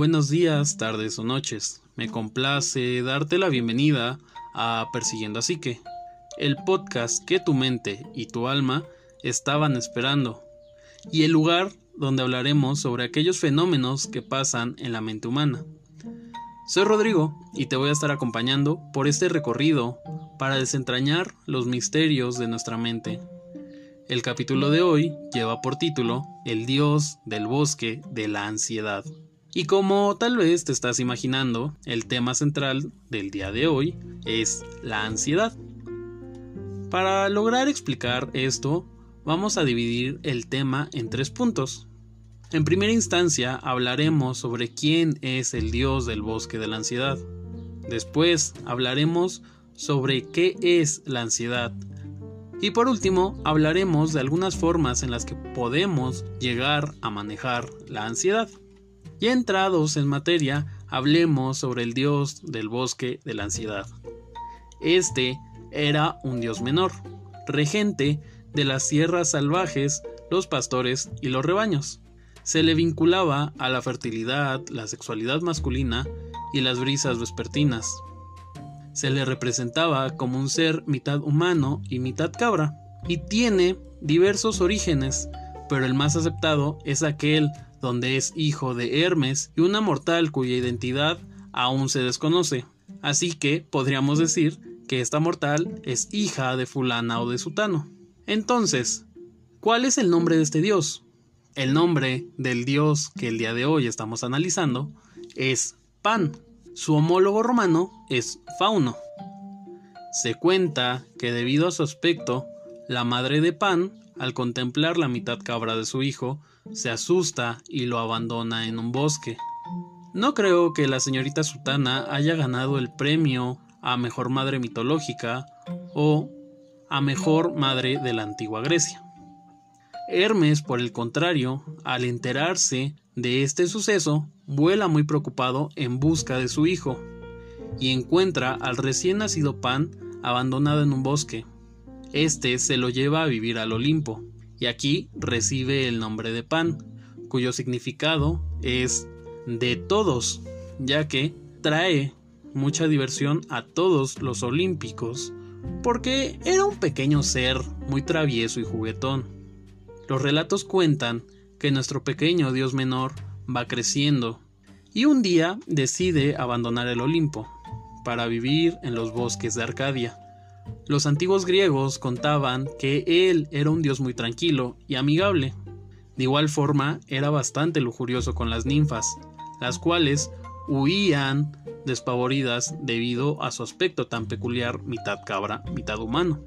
Buenos días, tardes o noches. Me complace darte la bienvenida a Persiguiendo a Psique, el podcast que tu mente y tu alma estaban esperando, y el lugar donde hablaremos sobre aquellos fenómenos que pasan en la mente humana. Soy Rodrigo y te voy a estar acompañando por este recorrido para desentrañar los misterios de nuestra mente. El capítulo de hoy lleva por título El dios del bosque de la ansiedad. Y como tal vez te estás imaginando, el tema central del día de hoy es la ansiedad. Para lograr explicar esto, vamos a dividir el tema en tres puntos. En primera instancia hablaremos sobre quién es el dios del bosque de la ansiedad. Después hablaremos sobre qué es la ansiedad y por último, hablaremos de algunas formas en las que podemos llegar a manejar la ansiedad. Ya entrados en materia, hablemos sobre el dios del bosque de la ansiedad. Este era un dios menor, regente de las sierras salvajes, los pastores y los rebaños. Se le vinculaba a la fertilidad, la sexualidad masculina y las brisas vespertinas, se le representaba como un ser mitad humano y mitad cabra, y tiene diversos orígenes, pero el más aceptado es aquel donde es hijo de Hermes y una mortal cuya identidad aún se desconoce. Así que podríamos decir que esta mortal es hija de fulana o de sutano. Entonces, ¿cuál es el nombre de este dios? El nombre del dios que el día de hoy estamos analizando es Pan. Su homólogo romano es Fauno. Se cuenta que debido a su aspecto, la madre de Pan, al contemplar la mitad cabra de su hijo, se asusta y lo abandona en un bosque. No creo que la señorita Sutana haya ganado el premio a mejor madre mitológica o a mejor madre de la antigua Grecia. Hermes, por el contrario, al enterarse de este suceso, vuela muy preocupado en busca de su hijo y encuentra al recién nacido Pan abandonado en un bosque. Este se lo lleva a vivir al Olimpo y aquí recibe el nombre de Pan, cuyo significado es de todos, ya que trae mucha diversión a todos los olímpicos, porque era un pequeño ser muy travieso y juguetón. Los relatos cuentan que nuestro pequeño dios menor va creciendo y un día decide abandonar el Olimpo para vivir en los bosques de Arcadia. Los antiguos griegos contaban que él era un dios muy tranquilo y amigable. De igual forma, era bastante lujurioso con las ninfas, las cuales huían despavoridas debido a su aspecto tan peculiar, mitad cabra, mitad humano.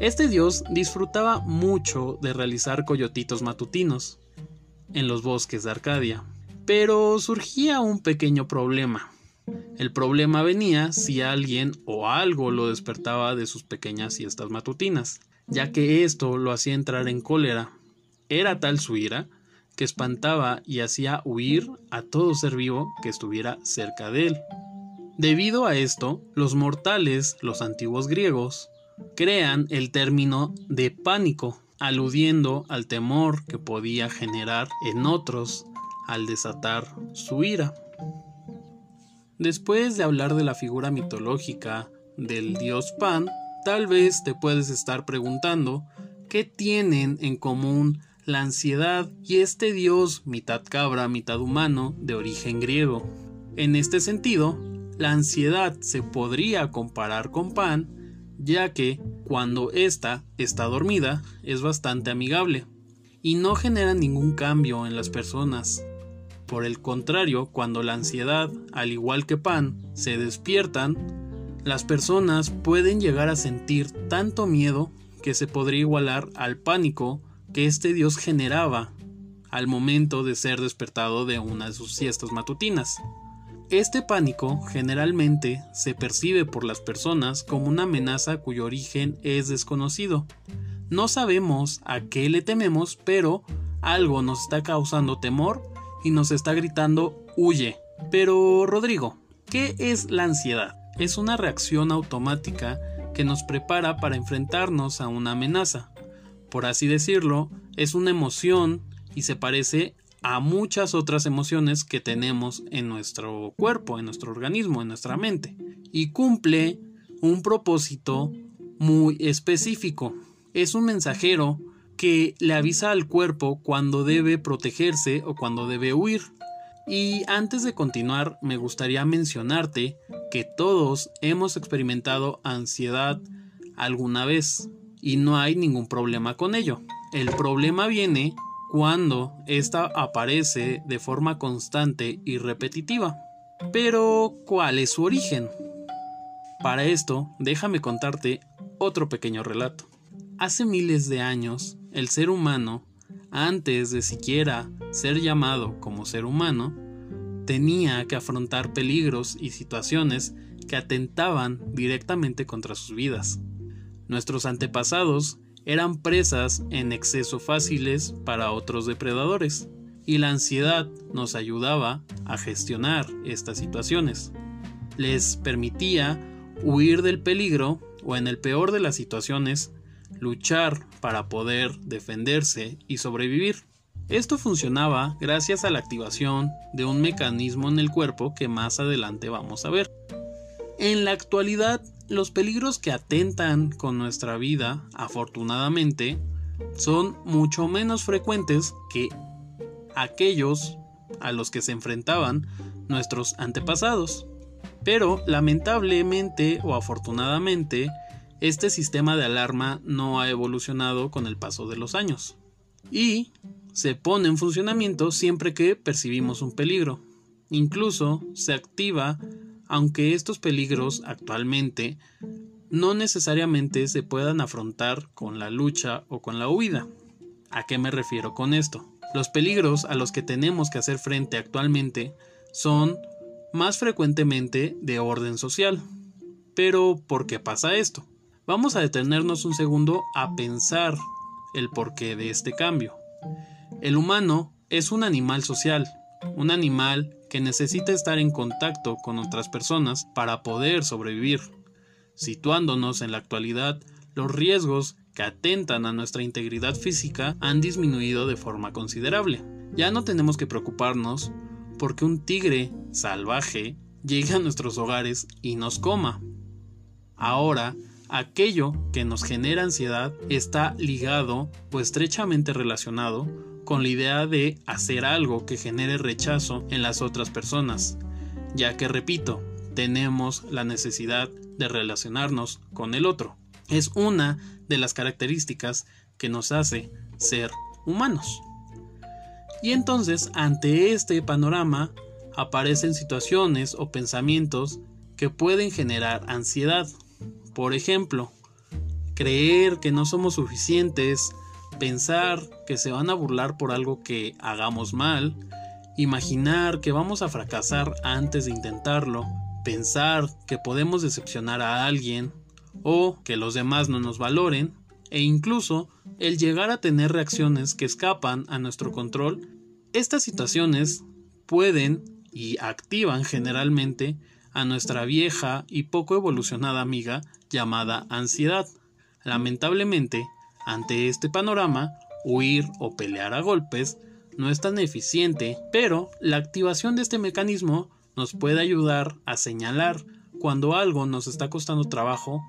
Este dios disfrutaba mucho de realizar coyotitos matutinos en los bosques de Arcadia. Pero surgía un pequeño problema. El problema venía si alguien o algo lo despertaba de sus pequeñas siestas matutinas, ya que esto lo hacía entrar en cólera. Era tal su ira que espantaba y hacía huir a todo ser vivo que estuviera cerca de él. Debido a esto, los mortales, los antiguos griegos, crean el término de pánico, aludiendo al temor que podía generar en otros al desatar su ira. Después de hablar de la figura mitológica del dios Pan, tal vez te puedes estar preguntando qué tienen en común la ansiedad y este dios mitad cabra, mitad humano de origen griego. En este sentido, la ansiedad se podría comparar con Pan, ya que cuando ésta está dormida es bastante amigable y no genera ningún cambio en las personas. Por el contrario, cuando la ansiedad, al igual que Pan, se despiertan, las personas pueden llegar a sentir tanto miedo que se podría igualar al pánico que este dios generaba al momento de ser despertado de una de sus siestas matutinas. Este pánico generalmente se percibe por las personas como una amenaza cuyo origen es desconocido. No sabemos a qué le tememos, pero algo nos está causando temor y nos está gritando huye. Pero Rodrigo, ¿qué es la ansiedad? Es una reacción automática que nos prepara para enfrentarnos a una amenaza. Por así decirlo, es una emoción y se parece a muchas otras emociones que tenemos en nuestro cuerpo, en nuestro organismo, en nuestra mente. Y cumple un propósito muy específico. Es un mensajero que le avisa al cuerpo cuando debe protegerse o cuando debe huir. Y antes de continuar, me gustaría mencionarte que todos hemos experimentado ansiedad alguna vez y no hay ningún problema con ello. El problema viene cuando ésta aparece de forma constante y repetitiva. Pero, ¿cuál es su origen? Para esto, déjame contarte otro pequeño relato. Hace miles de años, el ser humano, antes de siquiera ser llamado como ser humano, tenía que afrontar peligros y situaciones que atentaban directamente contra sus vidas. Nuestros antepasados eran presas en exceso fáciles para otros depredadores, y la ansiedad nos ayudaba a gestionar estas situaciones. Les permitía huir del peligro o en el peor de las situaciones, luchar para poder defenderse y sobrevivir. Esto funcionaba gracias a la activación de un mecanismo en el cuerpo que más adelante vamos a ver. En la actualidad los peligros que atentan con nuestra vida, afortunadamente, son mucho menos frecuentes que aquellos a los que se enfrentaban nuestros antepasados. Pero lamentablemente o afortunadamente, este sistema de alarma no ha evolucionado con el paso de los años. Y se pone en funcionamiento siempre que percibimos un peligro. Incluso se activa aunque estos peligros actualmente no necesariamente se puedan afrontar con la lucha o con la huida. ¿A qué me refiero con esto? Los peligros a los que tenemos que hacer frente actualmente son más frecuentemente de orden social. Pero, ¿por qué pasa esto? Vamos a detenernos un segundo a pensar el porqué de este cambio. El humano es un animal social, un animal que necesita estar en contacto con otras personas para poder sobrevivir. Situándonos en la actualidad, los riesgos que atentan a nuestra integridad física han disminuido de forma considerable. Ya no tenemos que preocuparnos porque un tigre salvaje llegue a nuestros hogares y nos coma. Ahora, aquello que nos genera ansiedad está ligado o estrechamente relacionado con la idea de hacer algo que genere rechazo en las otras personas, ya que, repito, tenemos la necesidad de relacionarnos con el otro. Es una de las características que nos hace ser humanos. Y entonces, ante este panorama, aparecen situaciones o pensamientos que pueden generar ansiedad. Por ejemplo, creer que no somos suficientes, pensar que se van a burlar por algo que hagamos mal, imaginar que vamos a fracasar antes de intentarlo, pensar que podemos decepcionar a alguien o que los demás no nos valoren, e incluso el llegar a tener reacciones que escapan a nuestro control, estas situaciones pueden y activan generalmente a nuestra vieja y poco evolucionada amiga llamada ansiedad. Lamentablemente, ante este panorama, huir o pelear a golpes no es tan eficiente, pero la activación de este mecanismo nos puede ayudar a señalar cuando algo nos está costando trabajo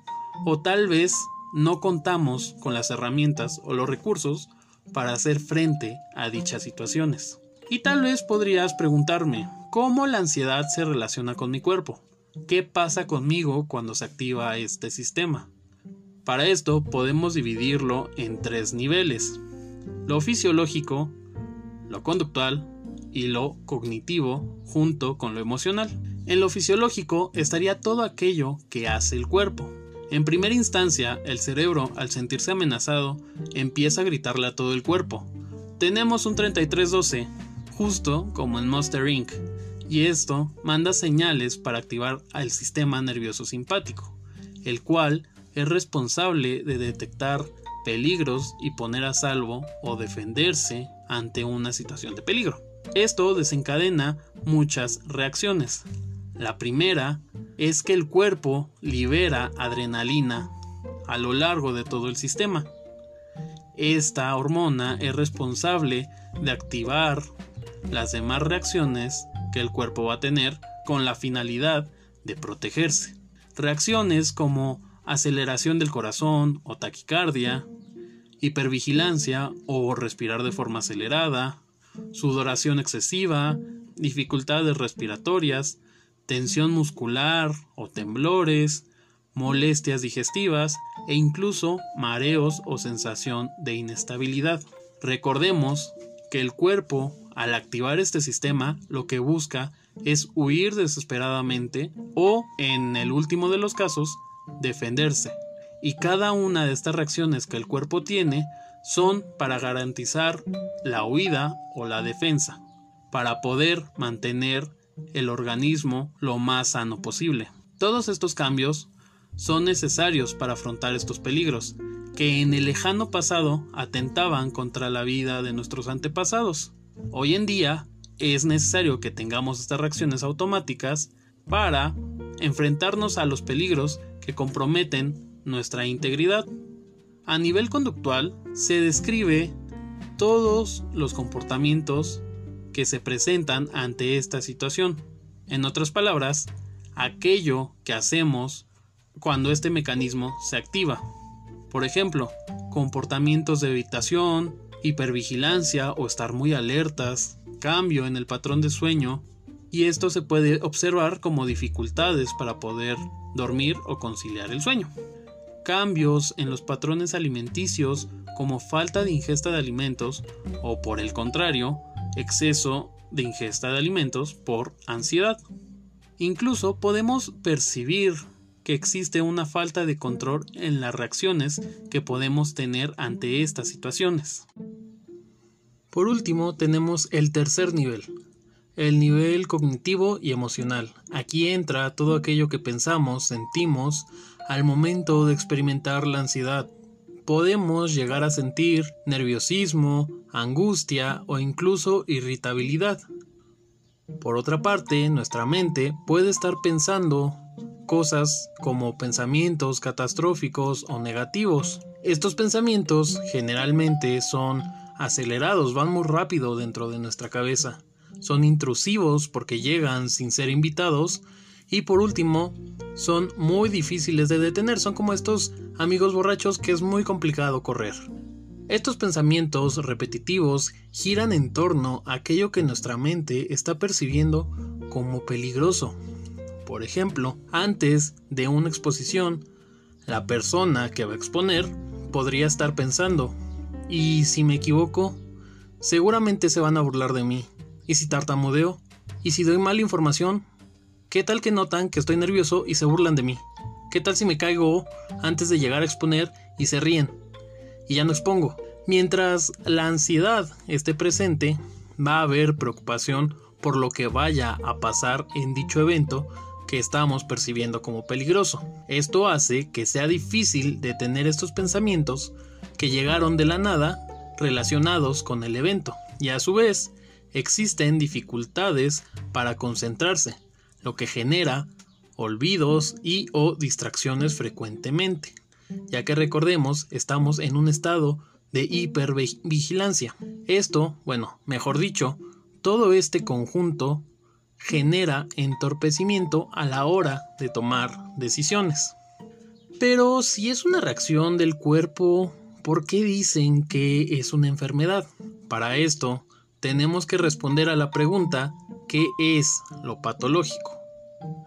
o tal vez no contamos con las herramientas o los recursos para hacer frente a dichas situaciones. Y tal vez podrías preguntarme, ¿cómo la ansiedad se relaciona con mi cuerpo? ¿Qué pasa conmigo cuando se activa este sistema? Para esto podemos dividirlo en tres niveles. Lo fisiológico, lo conductual y lo cognitivo junto con lo emocional. En lo fisiológico estaría todo aquello que hace el cuerpo. En primera instancia, el cerebro, al sentirse amenazado, empieza a gritarle a todo el cuerpo. Tenemos un 3312, justo como en Monster Inc., y esto manda señales para activar al sistema nervioso simpático, el cual es responsable de detectar peligros y poner a salvo o defenderse ante una situación de peligro. Esto desencadena muchas reacciones. La primera es que el cuerpo libera adrenalina a lo largo de todo el sistema. Esta hormona es responsable de activar las demás reacciones que el cuerpo va a tener con la finalidad de protegerse. Reacciones como aceleración del corazón o taquicardia, hipervigilancia o respirar de forma acelerada, sudoración excesiva, dificultades respiratorias, tensión muscular o temblores, molestias digestivas e incluso mareos o sensación de inestabilidad. Recordemos que el cuerpo, al activar este sistema, lo que busca es huir desesperadamente o, en el último de los casos, defenderse. Y cada una de estas reacciones que el cuerpo tiene son para garantizar la huida o la defensa, para poder mantener el organismo lo más sano posible. Todos estos cambios son necesarios para afrontar estos peligros, que en el lejano pasado atentaban contra la vida de nuestros antepasados. Hoy en día es necesario que tengamos estas reacciones automáticas para enfrentarnos a los peligros que comprometen nuestra integridad. A nivel conductual se describe todos los comportamientos que se presentan ante esta situación. En otras palabras, aquello que hacemos cuando este mecanismo se activa. Por ejemplo, comportamientos de evitación, hipervigilancia o estar muy alertas, cambio en el patrón de sueño, y esto se puede observar como dificultades para poder dormir o conciliar el sueño. Cambios en los patrones alimenticios como falta de ingesta de alimentos o por el contrario, exceso de ingesta de alimentos por ansiedad. Incluso podemos percibir que existe una falta de control en las reacciones que podemos tener ante estas situaciones. Por último, tenemos el tercer nivel, el nivel cognitivo y emocional. Aquí entra todo aquello que pensamos, sentimos al momento de experimentar la ansiedad. Podemos llegar a sentir nerviosismo, angustia o incluso irritabilidad. Por otra parte, nuestra mente puede estar pensando cosas como pensamientos catastróficos o negativos. Estos pensamientos generalmente son acelerados, van muy rápido dentro de nuestra cabeza. Son intrusivos porque llegan sin ser invitados y por último, son muy difíciles de detener, son como estos amigos borrachos que es muy complicado correr. Estos pensamientos repetitivos giran en torno a aquello que nuestra mente está percibiendo como peligroso. Por ejemplo, antes de una exposición, la persona que va a exponer podría estar pensando, ¿y si me equivoco? Seguramente se van a burlar de mí. ¿Y si tartamudeo? ¿Y si doy mala información? ¿Qué tal que notan que estoy nervioso y se burlan de mí? ¿Qué tal si me caigo antes de llegar a exponer y se ríen? Y ya no expongo. Mientras la ansiedad esté presente, va a haber preocupación por lo que vaya a pasar en dicho evento que estamos percibiendo como peligroso. Esto hace que sea difícil detener estos pensamientos que llegaron de la nada relacionados con el evento y a su vez existen dificultades para concentrarse, lo que genera olvidos y o distracciones frecuentemente, ya que recordemos estamos en un estado de hipervigilancia. Esto, bueno, mejor dicho, todo este conjunto genera entorpecimiento a la hora de tomar decisiones. Pero si es una reacción del cuerpo, ¿por qué dicen que es una enfermedad? Para esto, tenemos que responder a la pregunta ¿qué es lo patológico?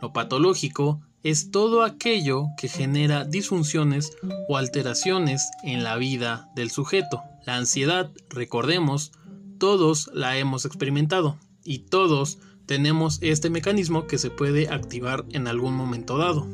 Lo patológico es todo aquello que genera disfunciones o alteraciones en la vida del sujeto. La ansiedad, recordemos, todos la hemos experimentado y todos tenemos este mecanismo que se puede activar en algún momento dado.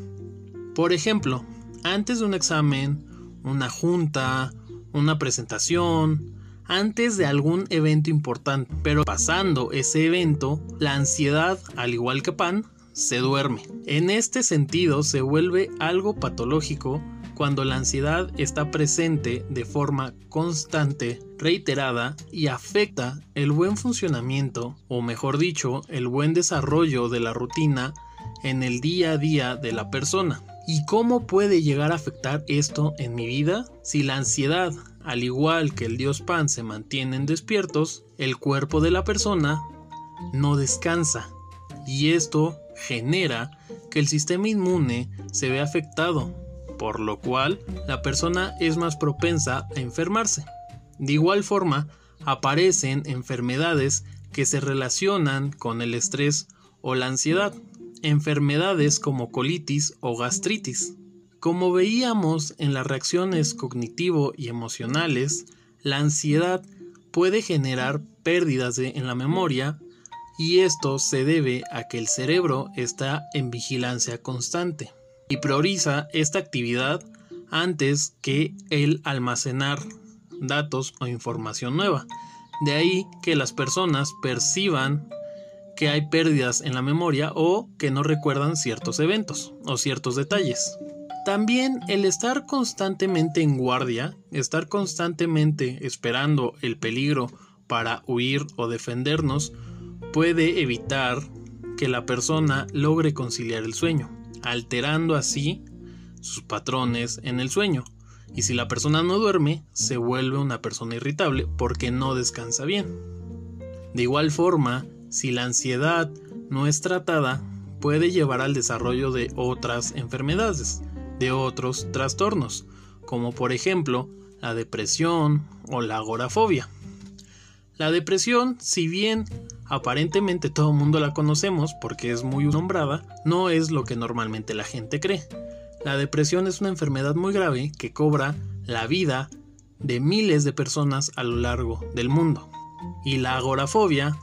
Por ejemplo, antes de un examen, una junta, una presentación, antes de algún evento importante, pero pasando ese evento, la ansiedad, al igual que Pan, se duerme. En este sentido, se vuelve algo patológico cuando la ansiedad está presente de forma constante, reiterada y afecta el buen funcionamiento, o mejor dicho, el buen desarrollo de la rutina en el día a día de la persona. ¿Y cómo puede llegar a afectar esto en mi vida? Si la ansiedad, al igual que el dios Pan, se mantienen despiertos, el cuerpo de la persona no descansa y esto genera que el sistema inmune se ve afectado, por lo cual la persona es más propensa a enfermarse. De igual forma, aparecen enfermedades que se relacionan con el estrés o la ansiedad, enfermedades como colitis o gastritis. Como veíamos en las reacciones cognitivo y emocionales, la ansiedad puede generar pérdidas en la memoria y esto se debe a que el cerebro está en vigilancia constante y prioriza esta actividad antes que el almacenar datos o información nueva. De ahí que las personas perciban que hay pérdidas en la memoria o que no recuerdan ciertos eventos o ciertos detalles. También el estar constantemente en guardia, estar constantemente esperando el peligro para huir o defendernos, puede evitar que la persona logre conciliar el sueño, alterando así sus patrones en el sueño. Y si la persona no duerme, se vuelve una persona irritable porque no descansa bien. De igual forma, si la ansiedad no es tratada, puede llevar al desarrollo de otras enfermedades, de otros trastornos, como por ejemplo la depresión o la agorafobia. La depresión, si bien aparentemente todo el mundo la conocemos porque es muy nombrada, no es lo que normalmente la gente cree. La depresión es una enfermedad muy grave que cobra la vida de miles de personas a lo largo del mundo. Y la agorafobia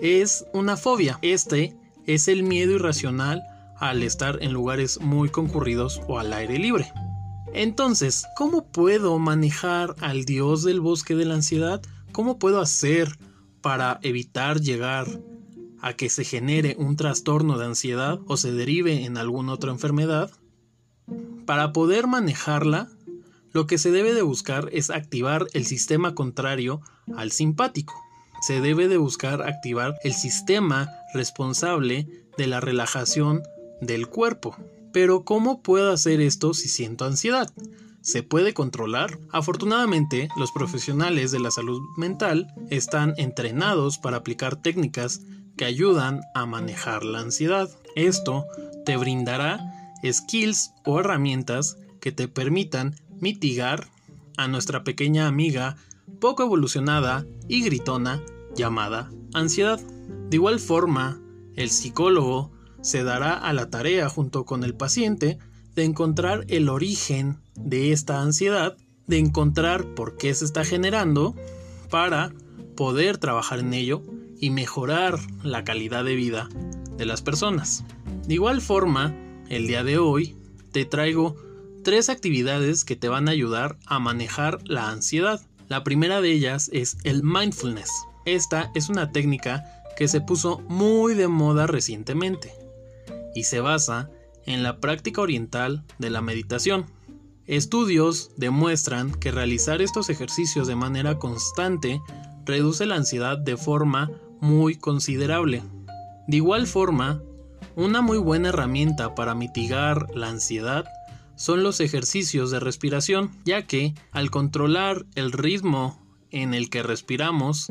es una fobia. Este es el miedo irracional al estar en lugares muy concurridos o al aire libre. Entonces, ¿cómo puedo manejar al dios del bosque de la ansiedad? ¿Cómo puedo hacer para evitar llegar a que se genere un trastorno de ansiedad o se derive en alguna otra enfermedad? Para poder manejarla, lo que se debe de buscar es activar el sistema contrario al simpático. Se debe de buscar activar el sistema responsable de la relajación del cuerpo. Pero ¿cómo puedo hacer esto si siento ansiedad? ¿Se puede controlar? Afortunadamente, los profesionales de la salud mental están entrenados para aplicar técnicas que ayudan a manejar la ansiedad. Esto te brindará skills o herramientas que te permitan mitigar a nuestra pequeña amiga poco evolucionada y gritona llamada ansiedad. De igual forma, el psicólogo se dará a la tarea junto con el paciente de encontrar el origen de esta ansiedad, de encontrar por qué se está generando para poder trabajar en ello y mejorar la calidad de vida de las personas. De igual forma, el día de hoy te traigo tres actividades que te van a ayudar a manejar la ansiedad. La primera de ellas es el mindfulness. Esta es una técnica que se puso muy de moda recientemente y se basa en la práctica oriental de la meditación. Estudios demuestran que realizar estos ejercicios de manera constante reduce la ansiedad de forma muy considerable. De igual forma, una muy buena herramienta para mitigar la ansiedad son los ejercicios de respiración, ya que al controlar el ritmo en el que respiramos,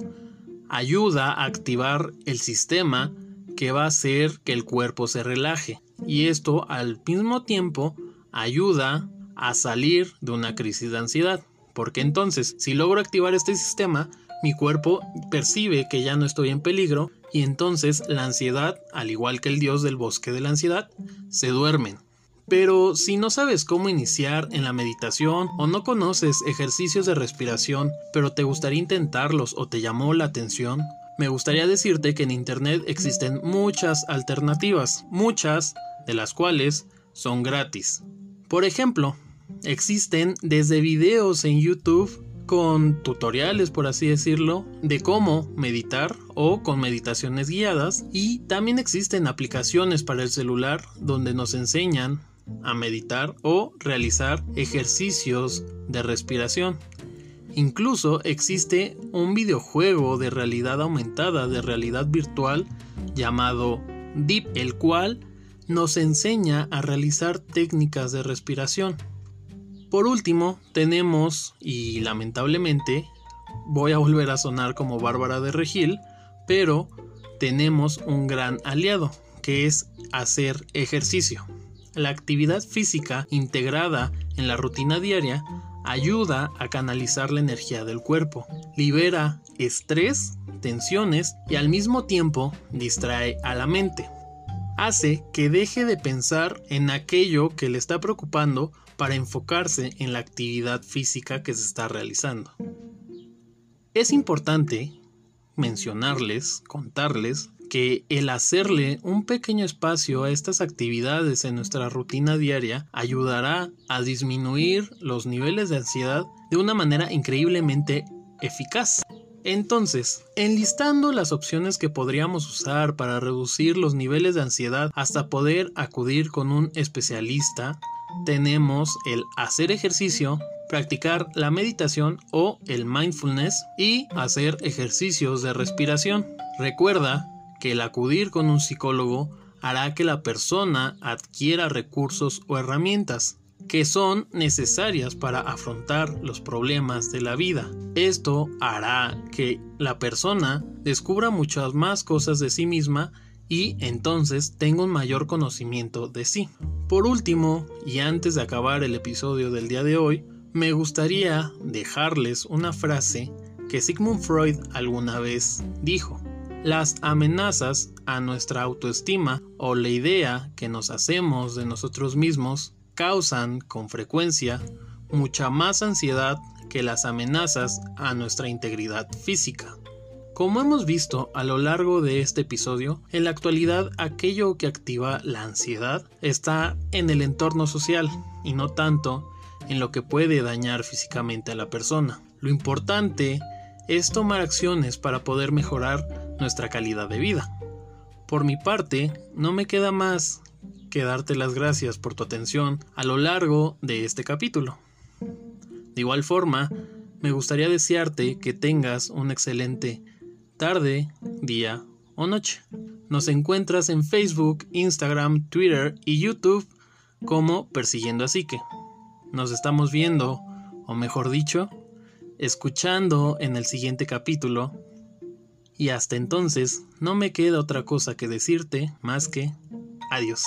ayuda a activar el sistema que va a hacer que el cuerpo se relaje. Y esto al mismo tiempo ayuda a salir de una crisis de ansiedad. Porque entonces, si logro activar este sistema, mi cuerpo percibe que ya no estoy en peligro y entonces la ansiedad, al igual que el dios del bosque de la ansiedad, se duermen. Pero si no sabes cómo iniciar en la meditación o no conoces ejercicios de respiración, pero te gustaría intentarlos o te llamó la atención, me gustaría decirte que en Internet existen muchas alternativas, muchas de las cuales son gratis. Por ejemplo, existen desde videos en YouTube con tutoriales, por así decirlo, de cómo meditar o con meditaciones guiadas y también existen aplicaciones para el celular donde nos enseñan a meditar o realizar ejercicios de respiración. Incluso existe un videojuego de realidad aumentada, de realidad virtual, llamado Deep, el cual nos enseña a realizar técnicas de respiración. Por último, tenemos, y lamentablemente, voy a volver a sonar como Bárbara de Regil, pero tenemos un gran aliado, que es hacer ejercicio. La actividad física integrada en la rutina diaria ayuda a canalizar la energía del cuerpo, libera estrés, tensiones y al mismo tiempo distrae a la mente. Hace que deje de pensar en aquello que le está preocupando para enfocarse en la actividad física que se está realizando. Es importante mencionarles, contarles, que el hacerle un pequeño espacio a estas actividades en nuestra rutina diaria ayudará a disminuir los niveles de ansiedad de una manera increíblemente eficaz. Entonces, enlistando las opciones que podríamos usar para reducir los niveles de ansiedad hasta poder acudir con un especialista, tenemos el hacer ejercicio, practicar la meditación o el mindfulness y hacer ejercicios de respiración. Recuerda que el acudir con un psicólogo hará que la persona adquiera recursos o herramientas que son necesarias para afrontar los problemas de la vida. Esto hará que la persona descubra muchas más cosas de sí misma y entonces tenga un mayor conocimiento de sí. Por último, y antes de acabar el episodio del día de hoy, me gustaría dejarles una frase que Sigmund Freud alguna vez dijo. Las amenazas a nuestra autoestima o la idea que nos hacemos de nosotros mismos causan con frecuencia mucha más ansiedad que las amenazas a nuestra integridad física. Como hemos visto a lo largo de este episodio, en la actualidad aquello que activa la ansiedad está en el entorno social y no tanto en lo que puede dañar físicamente a la persona. Lo importante es tomar acciones para poder mejorar nuestra calidad de vida. Por mi parte, no me queda más que darte las gracias por tu atención a lo largo de este capítulo. De igual forma, me gustaría desearte que tengas una excelente tarde, día o noche. Nos encuentras en Facebook, Instagram, Twitter y YouTube como Persiguiendo a Psique. Nos estamos viendo, o mejor dicho, escuchando en el siguiente capítulo y hasta entonces no me queda otra cosa que decirte más que adiós.